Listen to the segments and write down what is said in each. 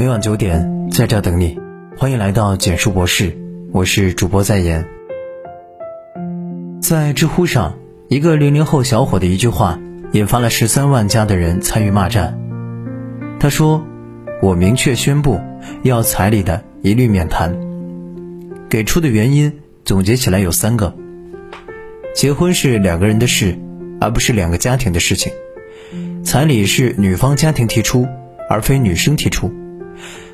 每晚九点，在这等你。欢迎来到简述博士，我是主播在言。在知乎上，一个零零后小伙的一句话，引发了十三万加的人参与骂战。他说：“我明确宣布，要彩礼的一律免谈。”给出的原因总结起来有三个：结婚是两个人的事，而不是两个家庭的事情。彩礼是女方家庭提出，而非女生提出。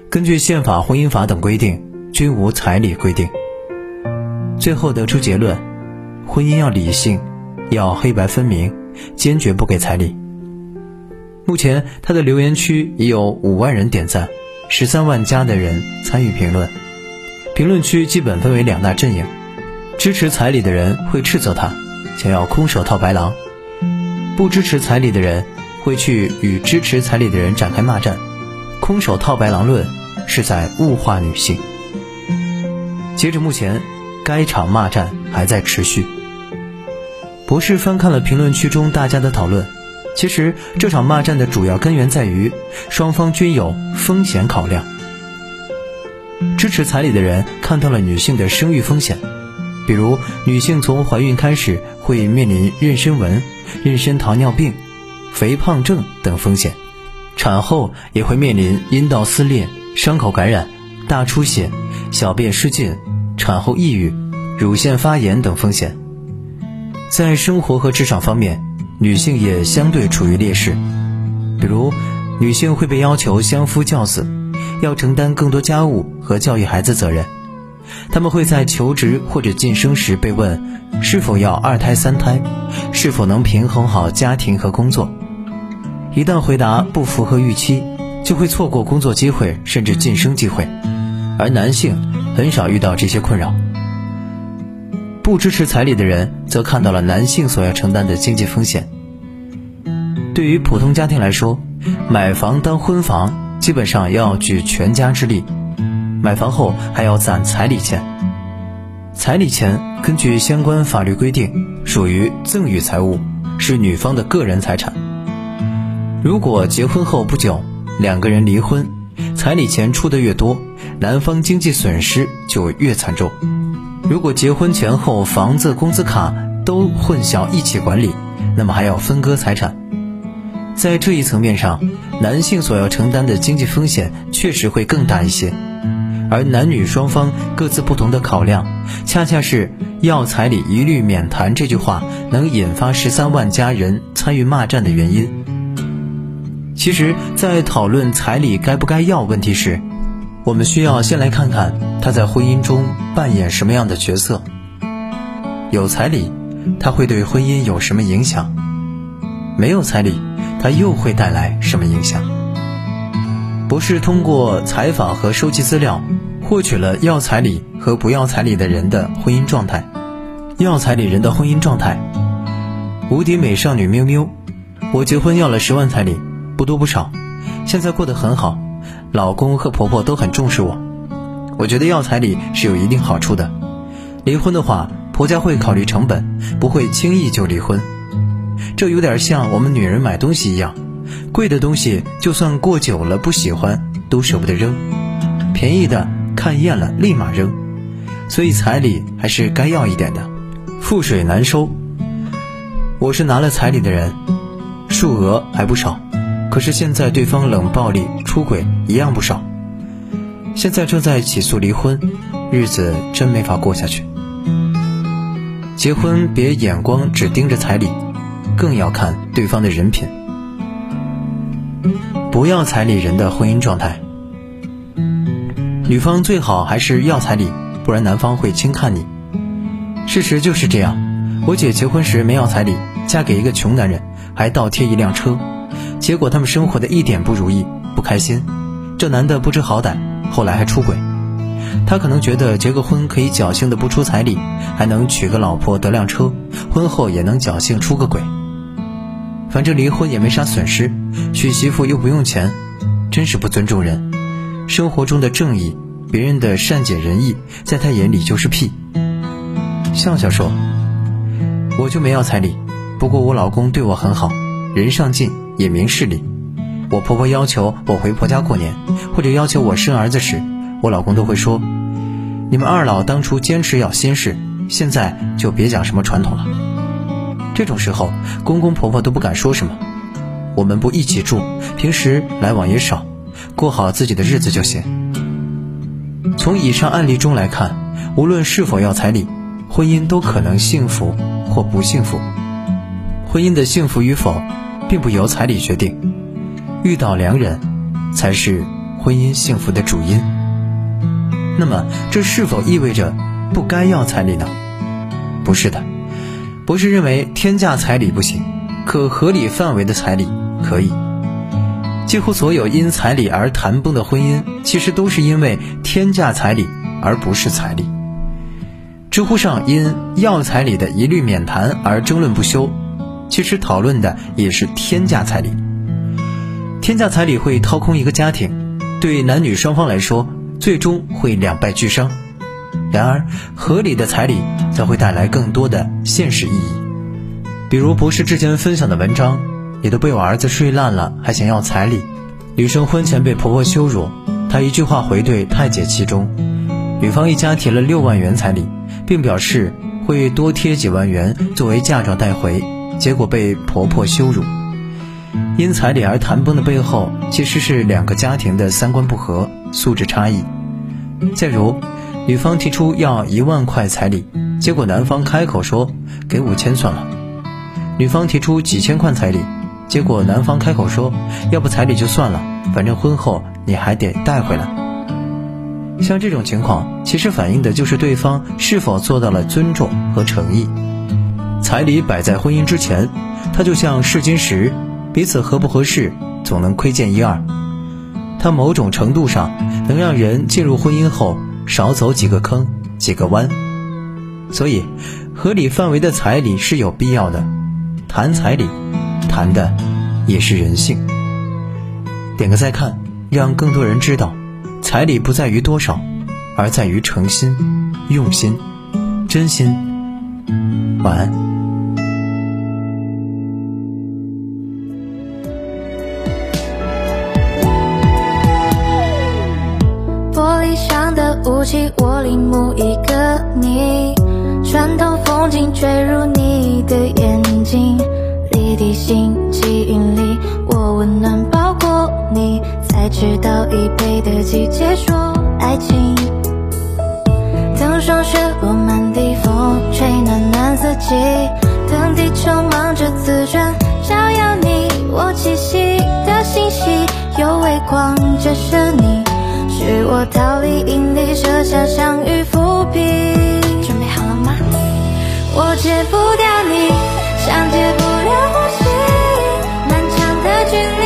根据宪法、婚姻法等规定，均无彩礼规定。最后得出结论：婚姻要理性，要黑白分明，坚决不给彩礼。目前他的留言区已有五万人点赞，十三万加的人参与评论。评论区基本分为两大阵营：支持彩礼的人会斥责他，想要空手套白狼；不支持彩礼的人。会去与支持彩礼的人展开骂战，空手套白狼论是在物化女性。截至目前，该场骂战还在持续。博士翻看了评论区中大家的讨论，其实这场骂战的主要根源在于双方均有风险考量。支持彩礼的人看到了女性的生育风险，比如女性从怀孕开始会面临妊娠纹、妊娠糖尿病。肥胖症等风险，产后也会面临阴道撕裂、伤口感染、大出血、小便失禁、产后抑郁、乳腺发炎等风险。在生活和职场方面，女性也相对处于劣势，比如女性会被要求相夫教子，要承担更多家务和教育孩子责任。她们会在求职或者晋升时被问是否要二胎、三胎，是否能平衡好家庭和工作。一旦回答不符合预期，就会错过工作机会，甚至晋升机会。而男性很少遇到这些困扰。不支持彩礼的人则看到了男性所要承担的经济风险。对于普通家庭来说，买房当婚房基本上要举全家之力，买房后还要攒彩礼钱。彩礼钱根据相关法律规定属于赠与财物，是女方的个人财产。如果结婚后不久两个人离婚，彩礼钱出的越多，男方经济损失就越惨重。如果结婚前后房子、工资卡都混淆一起管理，那么还要分割财产。在这一层面上，男性所要承担的经济风险确实会更大一些。而男女双方各自不同的考量，恰恰是要彩礼一律免谈这句话能引发十三万家人参与骂战的原因。其实，在讨论彩礼该不该要问题时，我们需要先来看看他在婚姻中扮演什么样的角色。有彩礼，他会对婚姻有什么影响？没有彩礼，他又会带来什么影响？博士通过采访和收集资料，获取了要彩礼和不要彩礼的人的婚姻状态。要彩礼人的婚姻状态：无敌美少女喵喵，我结婚要了十万彩礼。不多不少，现在过得很好，老公和婆婆都很重视我。我觉得要彩礼是有一定好处的，离婚的话，婆家会考虑成本，不会轻易就离婚。这有点像我们女人买东西一样，贵的东西就算过久了不喜欢，都舍不得扔；便宜的看厌了立马扔。所以彩礼还是该要一点的，覆水难收。我是拿了彩礼的人，数额还不少。可是现在对方冷暴力、出轨一样不少，现在正在起诉离婚，日子真没法过下去。结婚别眼光只盯着彩礼，更要看对方的人品。不要彩礼人的婚姻状态，女方最好还是要彩礼，不然男方会轻看你。事实就是这样，我姐结婚时没要彩礼，嫁给一个穷男人，还倒贴一辆车。结果他们生活的一点不如意，不开心。这男的不知好歹，后来还出轨。他可能觉得结个婚可以侥幸的不出彩礼，还能娶个老婆得辆车，婚后也能侥幸出个轨。反正离婚也没啥损失，娶媳妇又不用钱，真是不尊重人。生活中的正义，别人的善解人意，在他眼里就是屁。笑笑说：“我就没要彩礼，不过我老公对我很好。”人上进也明事理，我婆婆要求我回婆家过年，或者要求我生儿子时，我老公都会说：“你们二老当初坚持要新式，现在就别讲什么传统了。”这种时候，公公婆婆都不敢说什么。我们不一起住，平时来往也少，过好自己的日子就行。从以上案例中来看，无论是否要彩礼，婚姻都可能幸福或不幸福。婚姻的幸福与否，并不由彩礼决定，遇到良人，才是婚姻幸福的主因。那么，这是否意味着不该要彩礼呢？不是的，不是认为天价彩礼不行，可合理范围的彩礼可以。几乎所有因彩礼而谈崩的婚姻，其实都是因为天价彩礼，而不是彩礼。知乎上因要彩礼的一律免谈而争论不休。其实讨论的也是天价彩礼。天价彩礼会掏空一个家庭，对男女双方来说，最终会两败俱伤。然而，合理的彩礼则会带来更多的现实意义。比如博士之前分享的文章：“你都被我儿子睡烂了，还想要彩礼？”女生婚前被婆婆羞辱，她一句话回怼太解其中。女方一家提了六万元彩礼，并表示会多贴几万元作为嫁妆带回。结果被婆婆羞辱，因彩礼而谈崩的背后，其实是两个家庭的三观不合、素质差异。再如，女方提出要一万块彩礼，结果男方开口说给五千算了；女方提出几千块彩礼，结果男方开口说要不彩礼就算了，反正婚后你还得带回来。像这种情况，其实反映的就是对方是否做到了尊重和诚意。彩礼摆在婚姻之前，它就像试金石，彼此合不合适，总能窥见一二。它某种程度上能让人进入婚姻后少走几个坑、几个弯。所以，合理范围的彩礼是有必要的。谈彩礼，谈的也是人性。点个再看，让更多人知道，彩礼不在于多少，而在于诚心、用心、真心。晚安。我领悟一个你，穿透风景，坠入你的眼睛，离地心吸引力，我温暖包裹你，才知道一杯的季节说爱情。等霜雪落满地，风吹暖暖四季，等地球忙着自转，照耀你我栖息的星系，有微光折射你。是我逃离引力，设下相遇伏笔。准备好了吗？我戒不掉你，像戒不了呼吸。漫长的距离，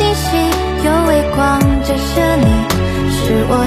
星星，有微光折射你，是我